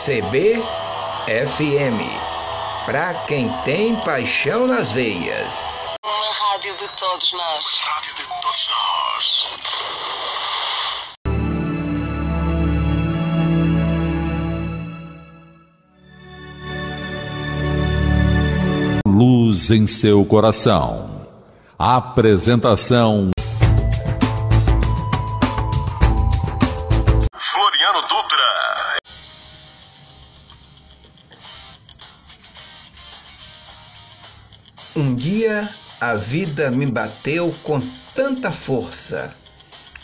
CBFM. Pra quem tem paixão nas veias. Uma rádio de todos nós. Rádio de todos nós. Luz em seu coração. Apresentação Um dia a vida me bateu com tanta força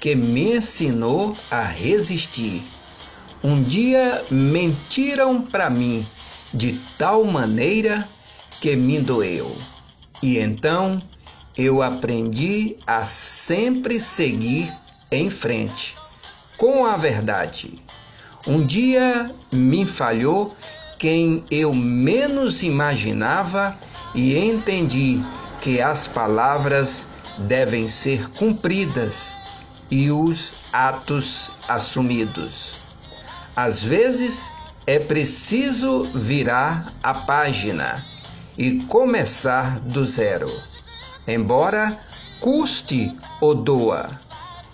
que me ensinou a resistir. Um dia mentiram para mim de tal maneira que me doeu. E então eu aprendi a sempre seguir em frente com a verdade. Um dia me falhou quem eu menos imaginava e entendi que as palavras devem ser cumpridas e os atos assumidos. Às vezes é preciso virar a página e começar do zero. Embora custe ou doa,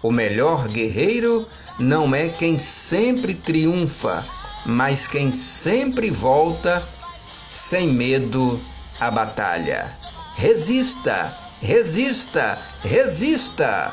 o melhor guerreiro não é quem sempre triunfa, mas quem sempre volta sem medo à batalha. Resista, resista, resista!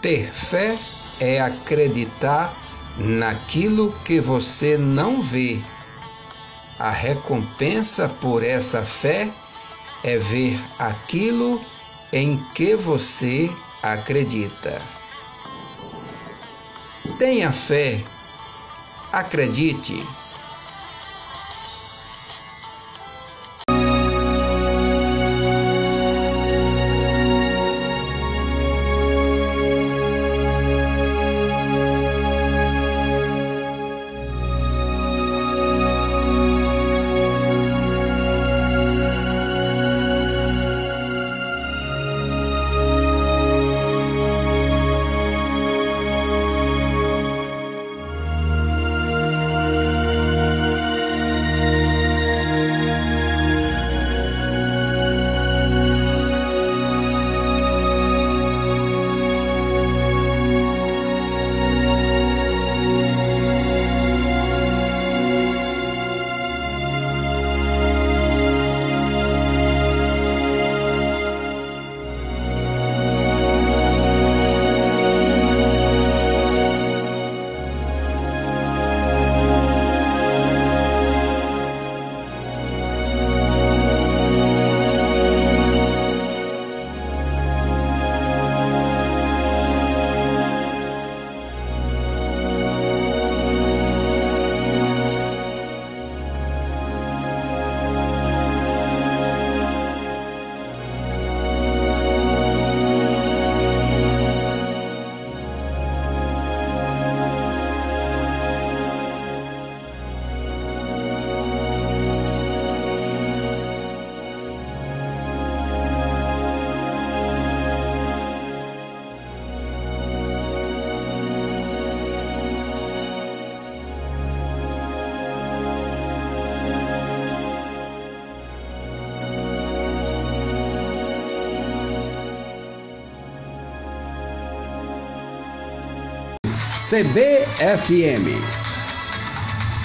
Ter fé é acreditar naquilo que você não vê. A recompensa por essa fé é ver aquilo em que você acredita. Tenha fé, acredite. CBFM